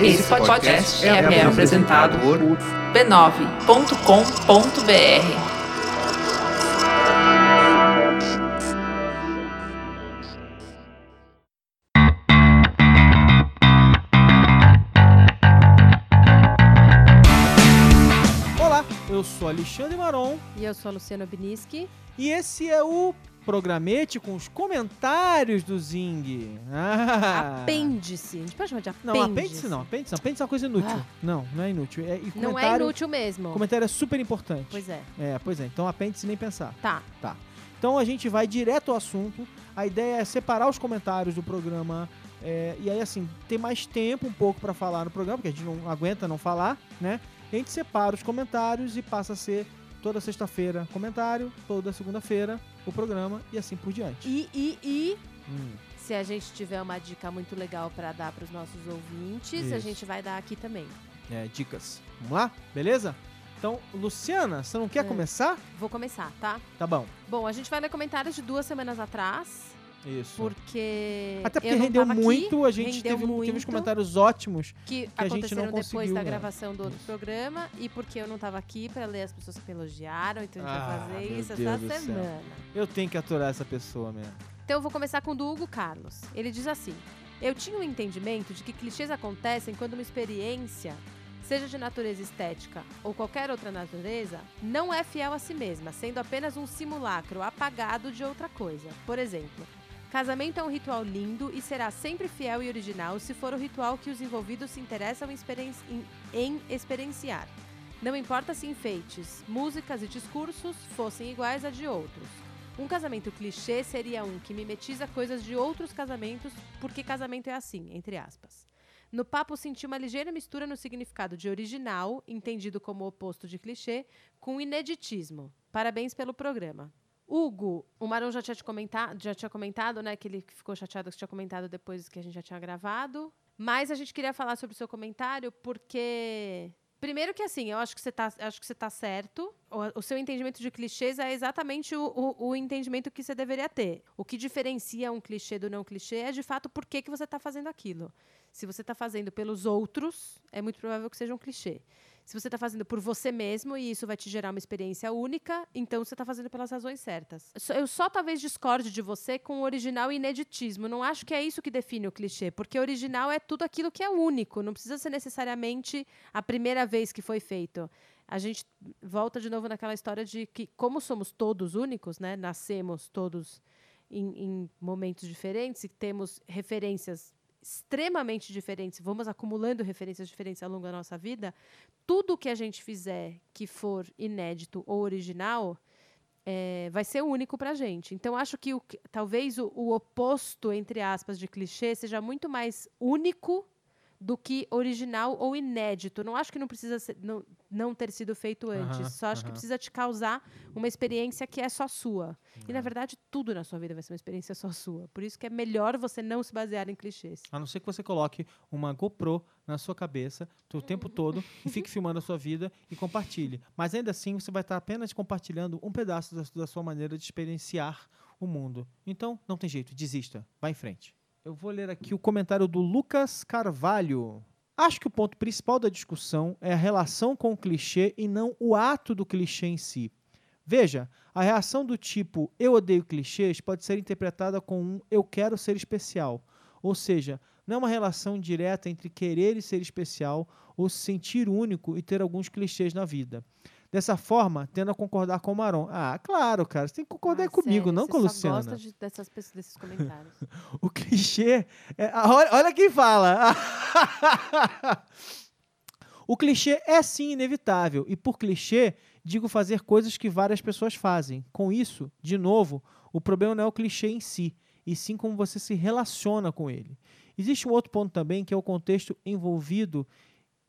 Esse podcast é, é apresentado por b9.com.br. Eu sou Alexandre Maron. E eu sou a Luciana Biniski. E esse é o programete com os comentários do Zing. Ah. Apêndice. A gente pode chamar de apêndice. Não, apêndice não. Apêndice não. Apêndice é uma coisa inútil. Ah. Não, não é inútil. É, não é inútil mesmo. Comentário é super importante. Pois é. É, pois é. Então apêndice nem pensar. Tá. Tá. Então a gente vai direto ao assunto. A ideia é separar os comentários do programa é, e aí, assim, ter mais tempo um pouco para falar no programa, porque a gente não aguenta não falar, né? a gente separa os comentários e passa a ser toda sexta-feira comentário, toda segunda-feira o programa e assim por diante. E, e, e hum. se a gente tiver uma dica muito legal para dar para os nossos ouvintes, Isso. a gente vai dar aqui também. É, dicas. Vamos lá? Beleza? Então, Luciana, você não quer é. começar? Vou começar, tá? Tá bom. Bom, a gente vai ler comentários de duas semanas atrás. Isso. Porque. Até porque rendeu muito, aqui, a gente teve, muito, teve uns comentários ótimos que, que a gente não depois da gravação do outro programa e porque eu não estava aqui para ler as pessoas que elogiaram, então a gente ah, vai fazer isso Deus essa semana. Céu. Eu tenho que aturar essa pessoa mesmo. Então eu vou começar com o do Hugo Carlos. Ele diz assim: Eu tinha um entendimento de que clichês acontecem quando uma experiência seja de natureza estética ou qualquer outra natureza, não é fiel a si mesma, sendo apenas um simulacro apagado de outra coisa. Por exemplo, Casamento é um ritual lindo e será sempre fiel e original se for o ritual que os envolvidos se interessam em, em, em experienciar. Não importa se enfeites, músicas e discursos fossem iguais a de outros. Um casamento clichê seria um que mimetiza coisas de outros casamentos, porque casamento é assim, entre aspas. No papo senti uma ligeira mistura no significado de original, entendido como oposto de clichê, com ineditismo. Parabéns pelo programa. Hugo, o Marão já tinha, comentado, já tinha comentado, né? Que ele ficou chateado que tinha comentado depois que a gente já tinha gravado. Mas a gente queria falar sobre o seu comentário porque. Primeiro que assim, eu acho que você está acho que você tá certo. O, o, seu entendimento de clichês é exatamente o, o, o, entendimento que você deveria ter. O que diferencia um clichê do não clichê é de fato por que, que você está fazendo aquilo. Se você está fazendo pelos outros, é muito provável que seja um clichê. Se você está fazendo por você mesmo e isso vai te gerar uma experiência única, então você está fazendo pelas razões certas. Eu só talvez discorde de você com o original ineditismo. Não acho que é isso que define o clichê, porque original é tudo aquilo que é único. Não precisa ser necessariamente a primeira vez que foi feito. A gente volta de novo naquela história de que, como somos todos únicos, né? Nascemos todos em, em momentos diferentes e temos referências extremamente diferentes, vamos acumulando referências diferentes ao longo da nossa vida, tudo que a gente fizer que for inédito ou original é, vai ser único para a gente. Então, acho que o, talvez o, o oposto, entre aspas, de clichê seja muito mais único do que original ou inédito. Não acho que não precisa ser, não, não ter sido feito antes. Uhum, só acho uhum. que precisa te causar uma experiência que é só sua. Uhum. E na verdade, tudo na sua vida vai ser uma experiência só sua. Por isso que é melhor você não se basear em clichês. A não ser que você coloque uma GoPro na sua cabeça o tempo todo e fique filmando a sua vida e compartilhe. Mas ainda assim, você vai estar apenas compartilhando um pedaço da, da sua maneira de experienciar o mundo. Então, não tem jeito, desista. Vá em frente. Eu vou ler aqui o comentário do Lucas Carvalho. Acho que o ponto principal da discussão é a relação com o clichê e não o ato do clichê em si. Veja, a reação do tipo eu odeio clichês pode ser interpretada com um eu quero ser especial. Ou seja, não é uma relação direta entre querer e ser especial ou se sentir único e ter alguns clichês na vida. Dessa forma, tendo a concordar com o Maron. Ah, claro, cara, você tem que concordar ah, comigo, sério, não com a Luciana. Você gosta de, dessas, desses comentários. o clichê. É, olha, olha quem fala. o clichê é sim inevitável, e por clichê, digo fazer coisas que várias pessoas fazem. Com isso, de novo, o problema não é o clichê em si, e sim como você se relaciona com ele. Existe um outro ponto também, que é o contexto envolvido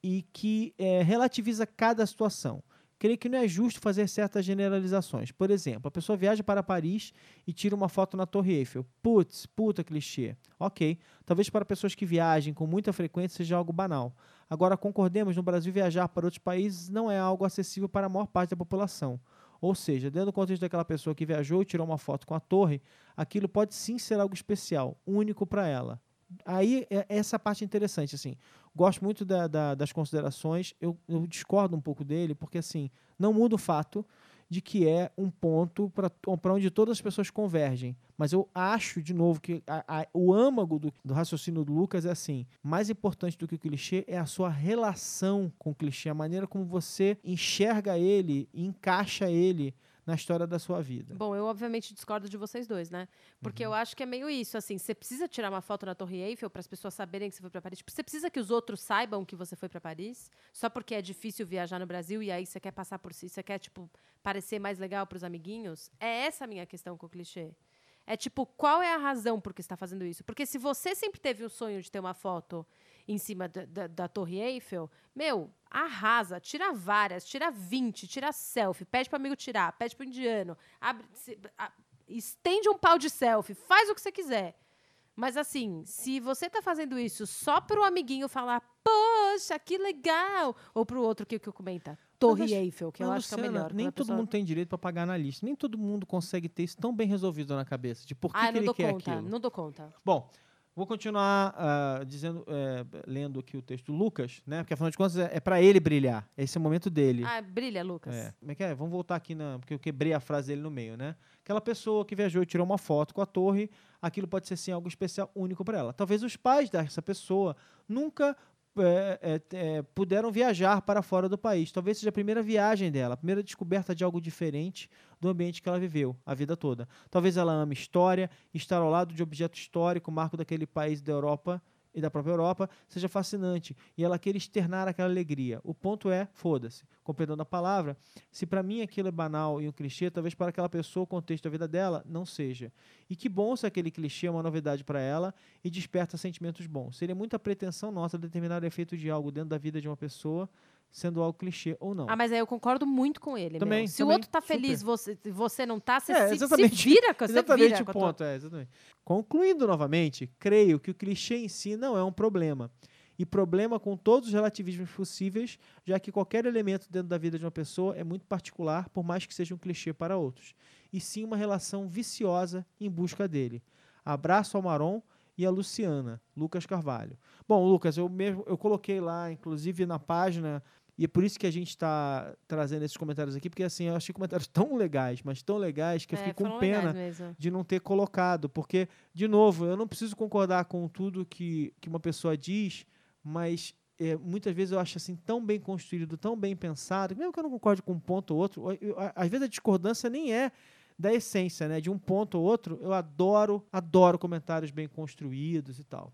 e que é, relativiza cada situação creio que não é justo fazer certas generalizações. Por exemplo, a pessoa viaja para Paris e tira uma foto na Torre Eiffel. Putz, puta clichê. Ok, talvez para pessoas que viajem com muita frequência seja algo banal. Agora, concordemos, no Brasil viajar para outros países não é algo acessível para a maior parte da população. Ou seja, dentro do contexto daquela pessoa que viajou e tirou uma foto com a torre, aquilo pode sim ser algo especial, único para ela. Aí, é- essa parte é interessante, assim. Gosto muito da- da- das considerações. Eu, eu discordo um pouco dele, porque, assim, não muda o fato de que é um ponto para onde todas as pessoas convergem. Mas eu acho, de novo, que a- a- o âmago do, do raciocínio do Lucas é assim: mais importante do que o clichê é a sua relação com o clichê, a maneira como você enxerga ele encaixa ele na história da sua vida. Bom, eu obviamente discordo de vocês dois, né? Porque Uhum. eu acho que é meio isso, assim, você precisa tirar uma foto na Torre Eiffel para as pessoas saberem que você foi para Paris. Tipo, você precisa que os outros saibam que você foi para Paris, só porque é difícil viajar no Brasil e aí você quer passar por si, você quer tipo parecer mais legal para os amiguinhos. É essa a minha questão com o clichê. É tipo, qual é a razão por que está fazendo isso? Porque se você sempre teve o sonho de ter uma foto em cima da, da- da Torre Eiffel, meu, arrasa, tira várias, tira 20, tira selfie, pede pro amigo tirar, pede pro indiano, abre, se- a- estende um pau de selfie, faz o que você quiser. Mas assim, se você tá fazendo isso só pro amiguinho falar, poxa, que legal, ou pro outro que, que comenta, Torre Mas, Eiffel, que eu acho que é o Luciana, melhor. Nem todo pessoa- mundo tem direito para pagar na lista. Nem todo mundo consegue ter isso tão bem resolvido na cabeça. De por que, Ah, que ele dou quer conta, aquilo. não dou conta. Bom, vou continuar ah, dizendo, é, lendo aqui o texto do Lucas, né? Porque afinal de contas é, para ele brilhar. Esse é o momento dele. Ah, brilha, Lucas. É. Como é que é? Vamos voltar aqui na. Porque eu quebrei a frase dele no meio, né? Aquela pessoa que viajou e tirou uma foto com a torre, aquilo pode ser sim algo especial, único para ela. Talvez os pais dessa pessoa nunca é, é, é, puderam viajar para fora do país. Talvez seja a primeira viagem dela, a primeira descoberta de algo diferente do ambiente que ela viveu a vida toda. Talvez ela ame história, estar ao lado de objeto histórico, marco daquele país da Europa e da própria Europa, seja fascinante e ela queira externar aquela alegria. O ponto é, foda-se, com perdão da palavra, se para mim aquilo é banal e um clichê, talvez para aquela pessoa o contexto da vida dela não seja. E que bom se aquele clichê é uma novidade para ela e desperta sentimentos bons. Seria muita pretensão nossa determinar o efeito de algo dentro da vida de uma pessoa, sendo algo clichê ou não. Ah, mas aí eu concordo muito com ele. Também, meu. Se também, o outro tá super. feliz você você não tá, você É, se, se vira você Exatamente vira o a tua- ponto, é, exatamente. Concluindo novamente, creio que o clichê em si não é um problema. E problema com todos os relativismos possíveis, já que qualquer elemento dentro da vida de uma pessoa é muito particular, por mais que seja um clichê para outros. E sim uma relação viciosa em busca dele. Abraço ao Maron e a Luciana, Lucas Carvalho. Bom, Lucas, eu mesmo eu coloquei lá, inclusive na página, e é por isso que a gente está trazendo esses comentários aqui, porque assim, eu achei comentários tão legais, mas tão legais que eu É, fiquei com pena de não ter colocado, porque, de novo, eu não preciso concordar com tudo que, que uma pessoa diz, mas é, muitas vezes eu acho assim tão bem construído, tão bem pensado, que mesmo que eu não concorde com um ponto ou outro, eu- eu- às vezes a discordância nem é da essência, né? De um ponto ou outro, eu adoro, adoro comentários bem construídos e tal.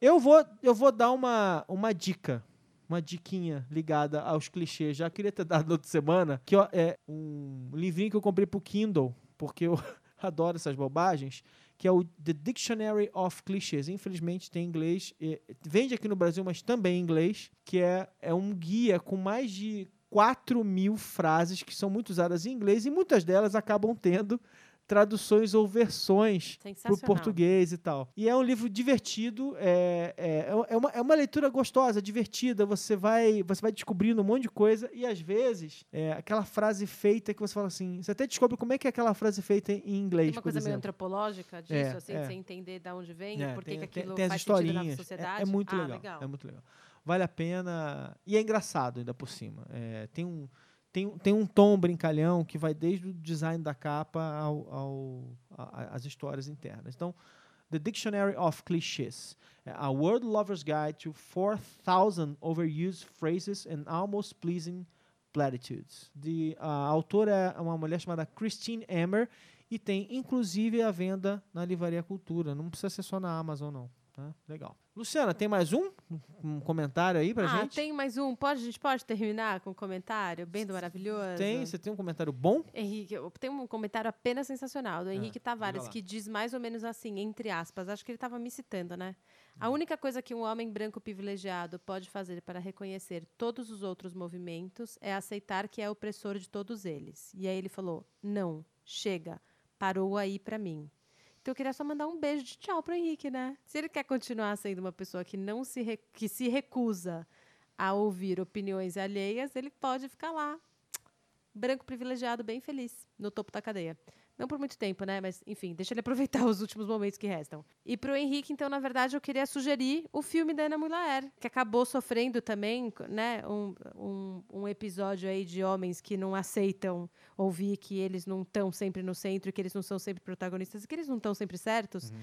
Eu vou, eu vou dar uma, uma dica, uma diquinha ligada aos clichês. Já queria ter dado outra semana, que ó, é um livrinho que eu comprei pro Kindle, porque eu adoro essas bobagens, que é o The Dictionary of Clichés. Infelizmente tem em inglês, eh, vende aqui no Brasil, mas também em inglês, que é, é um guia com mais de 4 mil frases que são muito usadas em inglês e muitas delas acabam tendo traduções ou versões para o português e tal. E é um livro divertido, é, é, é, uma, é uma leitura gostosa, divertida. Você vai, você vai descobrindo um monte de coisa e às vezes é aquela frase feita que você fala assim, você até descobre como é que é aquela frase feita em inglês, Tem uma coisa meio exemplo. antropológica disso, É, assim, é. de você entender de onde vem, É, por que tem, tem- aquilo tem as faz sentido na. É- sociedade. É, muito ah, legal, É muito legal. Vale a pena. E é engraçado ainda por cima. É, tem, um, tem, tem um tom brincalhão que vai desde o design da capa ao, ao, a- a- às histórias internas. Então, The Dictionary of Clichés. é A Word Lover's Guide to 4,000 Overused Phrases and Almost Pleasing Platitudes. De, a autora é uma mulher chamada Christine Emmer e tem inclusive a venda na Livraria Cultura. Não precisa ser só na Amazon, não. Tá? Legal. Luciana, tem mais um? Um comentário aí pra ah, gente? tem mais um. Pode, a gente pode terminar com um comentário bem do maravilhoso? Tem? Você tem um comentário bom? Henrique, eu tenho um comentário apenas sensacional do Henrique Tavares, Ah, que diz mais ou menos assim, entre aspas. Acho que ele estava me citando, né? A única coisa que um homem branco privilegiado pode fazer para reconhecer todos os outros movimentos é aceitar que é opressor de todos eles. E aí ele falou: não, chega, parou aí para mim. Então eu queria só mandar um beijo de tchau pro Henrique, né? Se ele quer continuar sendo uma pessoa que não se que se recusa a ouvir opiniões alheias, ele pode ficar lá branco privilegiado, bem feliz, no topo da cadeia. Não por muito tempo, né? Mas, enfim, deixa ele aproveitar os últimos momentos que restam. E pro Henrique, então, na verdade, eu queria sugerir o filme da Ana Mulaer, que acabou sofrendo também, né? Um, um, um episódio aí de homens que não aceitam ouvir que eles não estão sempre no centro, que eles não são sempre protagonistas, que eles não estão sempre certos. Uhum.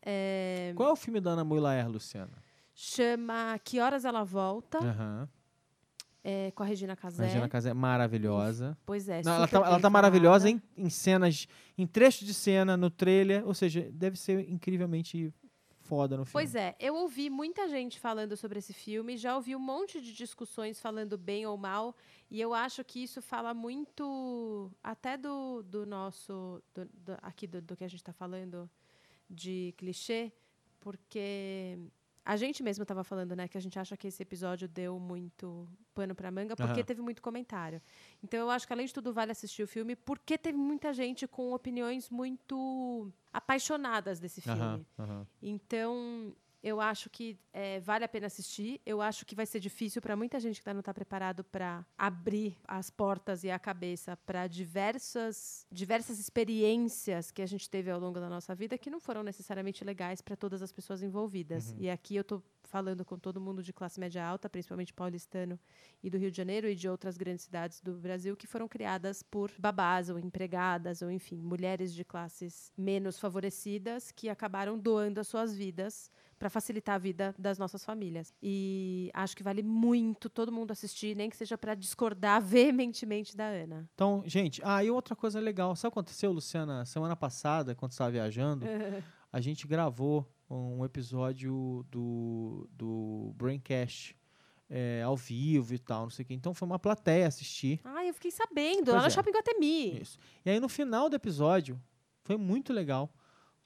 É, Qual é o filme da Ana Mulaer, Luciana? chama Que Horas Ela Volta, Aham. É, com a Regina Casé. Regina Casé é maravilhosa. Pois é, Não, ela, tá, ela tá maravilhosa em, em cenas, em trechos de cena, no trailer. Ou seja, deve ser incrivelmente foda no filme. Pois é, eu ouvi muita gente falando sobre esse filme, já ouvi um monte de discussões falando bem ou mal, e eu acho que isso fala muito até do, do nosso, do- do- aqui do, do que a gente está falando de clichê, porque a gente mesmo estava falando, né, que a gente acha que esse episódio deu muito pano para manga, porque Aham. teve muito comentário. Então eu acho que além de tudo vale assistir o filme, porque teve muita gente com opiniões muito apaixonadas desse filme. Aham. Então, eu acho que é, vale a pena assistir. Eu acho que vai ser difícil para muita gente que tá, não está preparado para abrir as portas e a cabeça para diversas, diversas experiências que a gente teve ao longo da nossa vida que não foram necessariamente legais para todas as pessoas envolvidas. E aqui eu estou falando com todo mundo de classe média alta, principalmente paulistano e do Rio de Janeiro e de outras grandes cidades do Brasil que foram criadas por babás ou empregadas ou enfim, mulheres de classes menos favorecidas que acabaram doando as suas vidas para facilitar a vida das nossas famílias. E acho que vale muito todo mundo assistir, nem que seja para discordar veementemente da Ana. Então, gente, ah, e outra coisa legal. Sabe o que aconteceu, Luciana? Semana passada, quando você estava viajando, a gente gravou um episódio do, do Braincast é, ao vivo e tal, não sei o quê. Então foi uma plateia assistir. Ah, eu fiquei sabendo, Pois lá no é. Shopping Guatemi. Isso. E aí no final do episódio foi muito legal,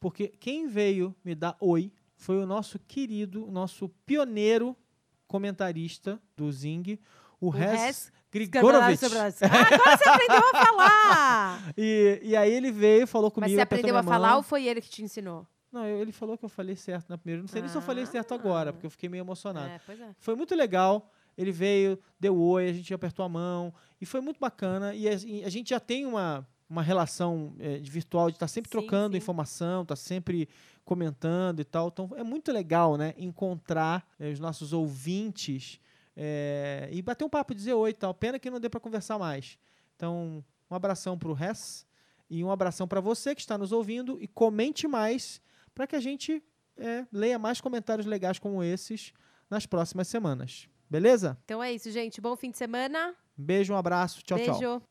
porque quem veio me dar oi foi o nosso querido, nosso pioneiro comentarista do Zing, o, O Res Grigorovich. Ah, agora você aprendeu a falar! E, e aí ele veio, falou comigo, Mas você aprendeu a falar mão. ou foi ele que te ensinou? Não, ele falou que eu falei certo na primeira. Não sei nem se eu falei certo agora, Ah. porque eu fiquei meio emocionado. É, pois é. Foi muito legal. Ele veio, deu oi, a gente apertou a mão. E foi muito bacana. E a, e a gente já tem uma, uma relação de virtual de estar sempre Sim, trocando sim. informação, tá sempre comentando e tal. Então é muito legal, né? Encontrar eh, os nossos ouvintes eh, e bater um papo, dizer oi e tal. Pena que não dê para conversar mais. Então, um abração pro Res e um abração para você que está nos ouvindo e comente mais para que a gente eh, leia mais comentários legais como esses nas próximas semanas. Beleza? Então é isso, gente. Bom fim de semana. Beijo, um abraço. Tchau, Beijo. tchau.